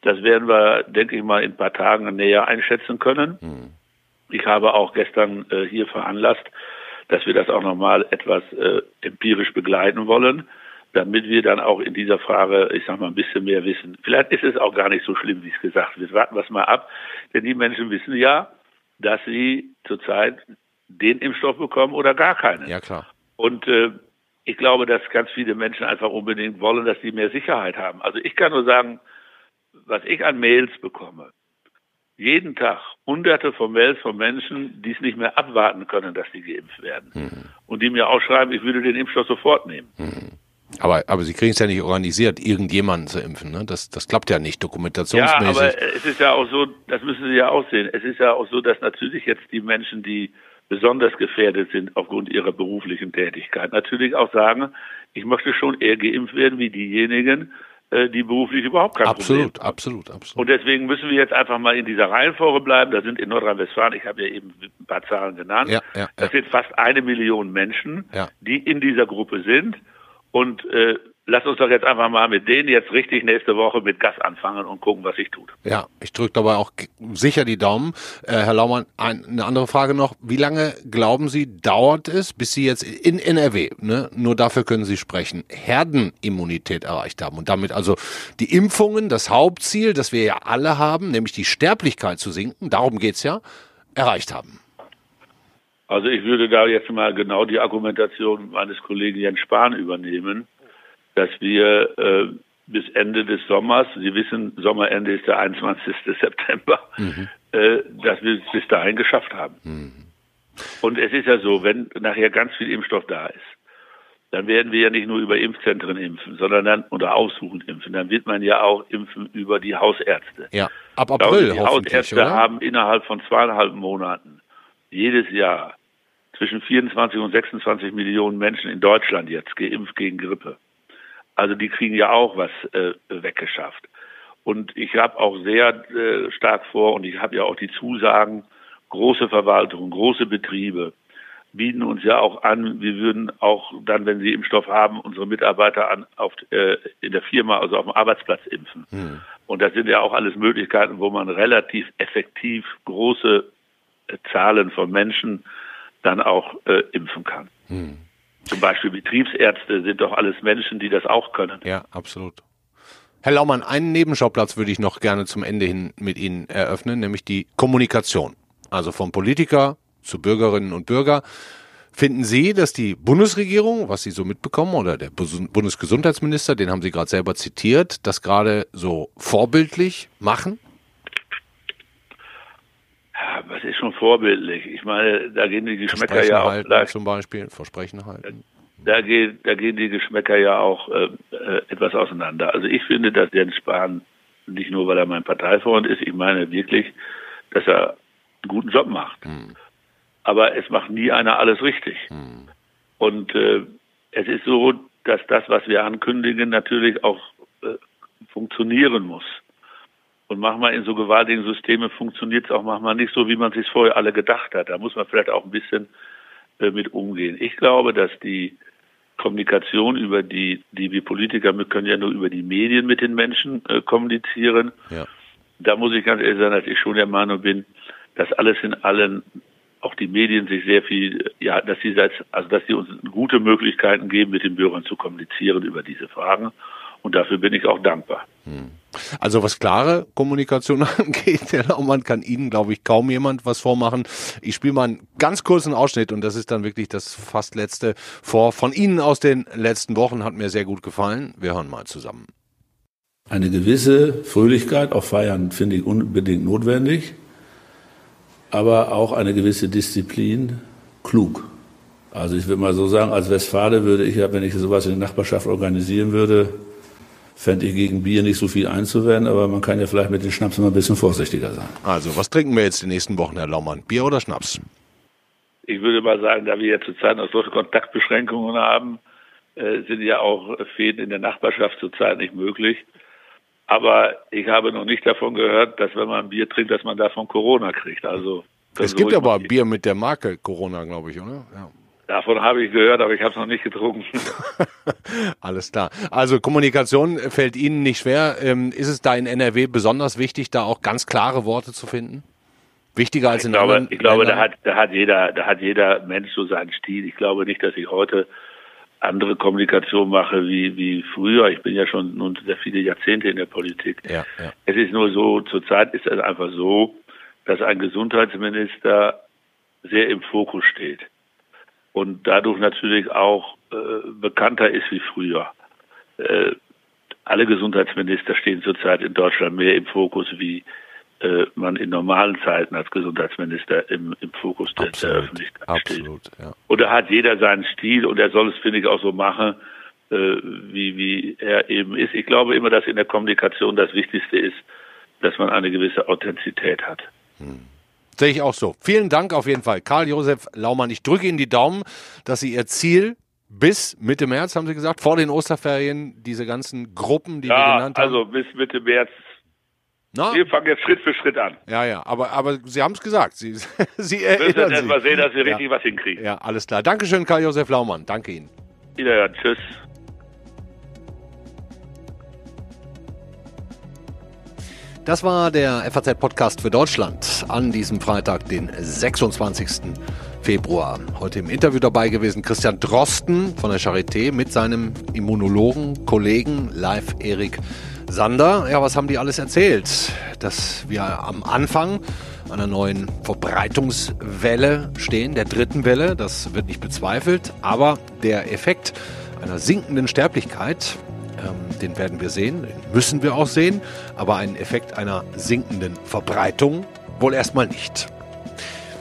das werden wir, denke ich mal, in ein paar Tagen näher einschätzen können. Hm. Ich habe auch gestern hier veranlasst, dass wir das auch nochmal etwas empirisch begleiten wollen damit wir dann auch in dieser Frage, ich sag mal, ein bisschen mehr wissen. Vielleicht ist es auch gar nicht so schlimm, wie es gesagt wird. Warten wir es mal ab. Denn die Menschen wissen ja, dass sie zurzeit den Impfstoff bekommen oder gar keinen. Ja, klar. Und äh, ich glaube, dass ganz viele Menschen einfach unbedingt wollen, dass sie mehr Sicherheit haben. Also ich kann nur sagen, was ich an Mails bekomme, jeden Tag hunderte von Mails von Menschen, die es nicht mehr abwarten können, dass sie geimpft werden. Mhm. Und die mir auch schreiben, ich würde den Impfstoff sofort nehmen. Mhm. Aber, aber Sie kriegen es ja nicht organisiert, irgendjemanden zu impfen. Ne? Das, das klappt ja nicht dokumentationsmäßig. Ja, aber es ist ja auch so, das müssen Sie ja auch sehen, es ist ja auch so, dass natürlich jetzt die Menschen, die besonders gefährdet sind aufgrund ihrer beruflichen Tätigkeit, natürlich auch sagen, ich möchte schon eher geimpft werden wie diejenigen, die beruflich überhaupt kein absolut, Problem haben. Absolut, absolut. Und deswegen müssen wir jetzt einfach mal in dieser Reihenfolge bleiben. Da sind in Nordrhein-Westfalen, ich habe ja eben ein paar Zahlen genannt, ja, ja, das ja. sind fast eine Million Menschen, die in dieser Gruppe sind. Und äh, lass uns doch jetzt einfach mal mit denen jetzt richtig nächste Woche mit Gas anfangen und gucken, was sich tut. Ja, ich drücke dabei auch sicher die Daumen. Äh, Herr Laumann, ein, eine andere Frage noch. Wie lange glauben Sie, dauert es, bis Sie jetzt in NRW, ne, nur dafür können Sie sprechen, Herdenimmunität erreicht haben und damit also die Impfungen, das Hauptziel, das wir ja alle haben, nämlich die Sterblichkeit zu sinken, darum geht's ja, erreicht haben? Also ich würde da jetzt mal genau die Argumentation meines Kollegen Jens Spahn übernehmen dass wir äh, bis Ende des Sommers, Sie wissen, Sommerende ist der 21. <laughs> September, mhm. äh, dass wir es bis dahin geschafft haben. Mhm. Und es ist ja so, wenn nachher ganz viel Impfstoff da ist, dann werden wir ja nicht nur über Impfzentren impfen, sondern dann oder aussuchend impfen. Dann wird man ja auch impfen über die Hausärzte. Ja, ab April. Die Hausärzte oder? haben innerhalb von zweieinhalb Monaten jedes Jahr zwischen 24 und 26 Millionen Menschen in Deutschland jetzt geimpft gegen Grippe. Also die kriegen ja auch was äh, weggeschafft. Und ich habe auch sehr äh, stark vor, und ich habe ja auch die Zusagen, große Verwaltungen, große Betriebe bieten uns ja auch an, wir würden auch dann, wenn sie Impfstoff haben, unsere Mitarbeiter an, auf, äh, in der Firma, also auf dem Arbeitsplatz impfen. Hm. Und das sind ja auch alles Möglichkeiten, wo man relativ effektiv große äh, Zahlen von Menschen dann auch äh, impfen kann. Hm. Zum Beispiel Betriebsärzte sind doch alles Menschen, die das auch können. Ja, absolut. Herr Laumann, einen Nebenschauplatz würde ich noch gerne zum Ende hin mit Ihnen eröffnen, nämlich die Kommunikation. Also vom Politiker zu Bürgerinnen und Bürger. Finden Sie, dass die Bundesregierung, was Sie so mitbekommen, oder der Bundesgesundheitsminister, den haben Sie gerade selber zitiert, das gerade so vorbildlich machen? Was ist schon vorbildlich? Ich meine, da gehen die Geschmäcker ja auch halten, gleich, zum Beispiel Versprechen halten. Da, geht, da gehen die Geschmäcker ja auch äh, äh, etwas auseinander. Also ich finde, dass Jens Spahn nicht nur, weil er mein Parteifreund ist, ich meine wirklich, dass er einen guten Job macht. Hm. Aber es macht nie einer alles richtig. Hm. Und äh, es ist so, dass das, was wir ankündigen, natürlich auch äh, funktionieren muss. Und manchmal in so gewaltigen Systemen funktioniert es auch manchmal nicht so, wie man sich vorher alle gedacht hat. Da muss man vielleicht auch ein bisschen äh, mit umgehen. Ich glaube, dass die Kommunikation über die, die wir Politiker, wir können ja nur über die Medien mit den Menschen äh, kommunizieren. Ja. Da muss ich ganz ehrlich sagen, dass ich schon der Meinung bin, dass alles in allen, auch die Medien sich sehr viel, ja, dass sie, also dass sie uns gute Möglichkeiten geben, mit den Bürgern zu kommunizieren über diese Fragen. Und dafür bin ich auch dankbar. Hm. Also was klare Kommunikation <laughs> angeht, Herr Laumann, kann Ihnen, glaube ich, kaum jemand was vormachen. Ich spiele mal einen ganz kurzen Ausschnitt und das ist dann wirklich das fast letzte vor von Ihnen aus den letzten Wochen. Hat mir sehr gut gefallen. Wir hören mal zusammen. Eine gewisse Fröhlichkeit auf Feiern finde ich unbedingt notwendig, aber auch eine gewisse Disziplin klug. Also ich würde mal so sagen, als Westfale würde ich ja, wenn ich sowas in der Nachbarschaft organisieren würde, fände ich gegen Bier nicht so viel einzuwenden, aber man kann ja vielleicht mit den Schnaps immer ein bisschen vorsichtiger sein. Also, was trinken wir jetzt die nächsten Wochen, Herr Laumann? Bier oder Schnaps? Ich würde mal sagen, da wir jetzt zurzeit noch solche Kontaktbeschränkungen haben, äh, sind ja auch Fäden in der Nachbarschaft zurzeit nicht möglich. Aber ich habe noch nicht davon gehört, dass wenn man Bier trinkt, dass man davon Corona kriegt. Also es gibt aber Bier mit der Marke Corona, glaube ich, oder? Ja. Davon habe ich gehört, aber ich habe es noch nicht getrunken. <laughs> Alles klar. Also Kommunikation fällt Ihnen nicht schwer. Ähm, ist es da in NRW besonders wichtig, da auch ganz klare Worte zu finden? Wichtiger als ich in glaube, anderen Ich glaube, da hat, da hat jeder, da hat jeder Mensch so seinen Stil. Ich glaube nicht, dass ich heute andere Kommunikation mache wie, wie früher. Ich bin ja schon nun sehr viele Jahrzehnte in der Politik. Ja, ja. Es ist nur so, zurzeit ist es einfach so, dass ein Gesundheitsminister sehr im Fokus steht und dadurch natürlich auch äh, bekannter ist wie früher. Äh, alle Gesundheitsminister stehen zurzeit in Deutschland mehr im Fokus wie äh, man in normalen Zeiten als Gesundheitsminister im, im Fokus der, absolut, der Öffentlichkeit absolut, steht. Ja. Und da hat jeder seinen Stil und er soll es, finde ich, auch so machen, äh, wie, wie er eben ist. Ich glaube immer, dass in der Kommunikation das Wichtigste ist, dass man eine gewisse Authentizität hat. Hm. Sehe ich auch so. Vielen Dank auf jeden Fall. Karl-Josef Laumann, ich drücke Ihnen die Daumen, dass Sie Ihr Ziel bis Mitte März, haben Sie gesagt, vor den Osterferien, diese ganzen Gruppen, die ja, wir genannt haben. also bis Mitte März. Na? Wir fangen jetzt Schritt für Schritt an. Ja, ja, aber, aber Sie haben es gesagt. Sie, <laughs> Sie erinnern Wir müssen erst mal sehen, dass wir richtig ja. was hinkriegen. Ja, alles klar. Dankeschön, Karl-Josef Laumann. Danke Ihnen. Wiederhören. Tschüss. Das war der FAZ-Podcast für Deutschland an diesem Freitag, den 26. Februar. Heute im Interview dabei gewesen Christian Drosten von der Charité mit seinem Immunologen, Kollegen Live Erik Sander. Ja, was haben die alles erzählt? Dass wir am Anfang einer neuen Verbreitungswelle stehen, der dritten Welle, das wird nicht bezweifelt, aber der Effekt einer sinkenden Sterblichkeit ähm, den werden wir sehen, den müssen wir auch sehen, aber einen Effekt einer sinkenden Verbreitung wohl erstmal nicht.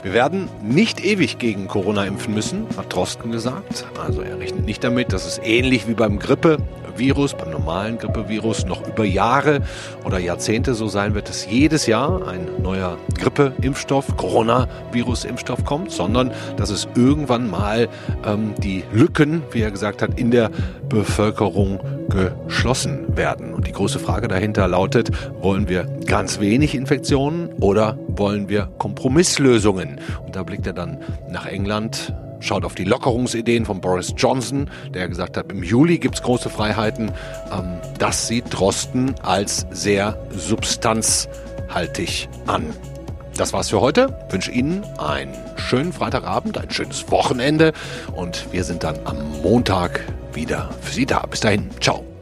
Wir werden nicht ewig gegen Corona impfen müssen, hat Drosten gesagt. Also er rechnet nicht damit, dass es ähnlich wie beim Grippe Virus, beim normalen Grippevirus noch über Jahre oder Jahrzehnte so sein wird, dass jedes Jahr ein neuer Grippeimpfstoff, Coronavirus-Impfstoff kommt, sondern dass es irgendwann mal ähm, die Lücken, wie er gesagt hat, in der Bevölkerung geschlossen werden. Und die große Frage dahinter lautet, wollen wir ganz wenig Infektionen oder wollen wir Kompromisslösungen? Und da blickt er dann nach England, schaut auf die Lockerungsideen von Boris Johnson, der gesagt hat, im Juli gibt es große Freiheiten. Ähm, das sieht Drosten als sehr substanzhaltig an. Das war's für heute. Ich wünsche Ihnen einen schönen Freitagabend, ein schönes Wochenende und wir sind dann am Montag wieder für Sie da. Bis dahin, ciao.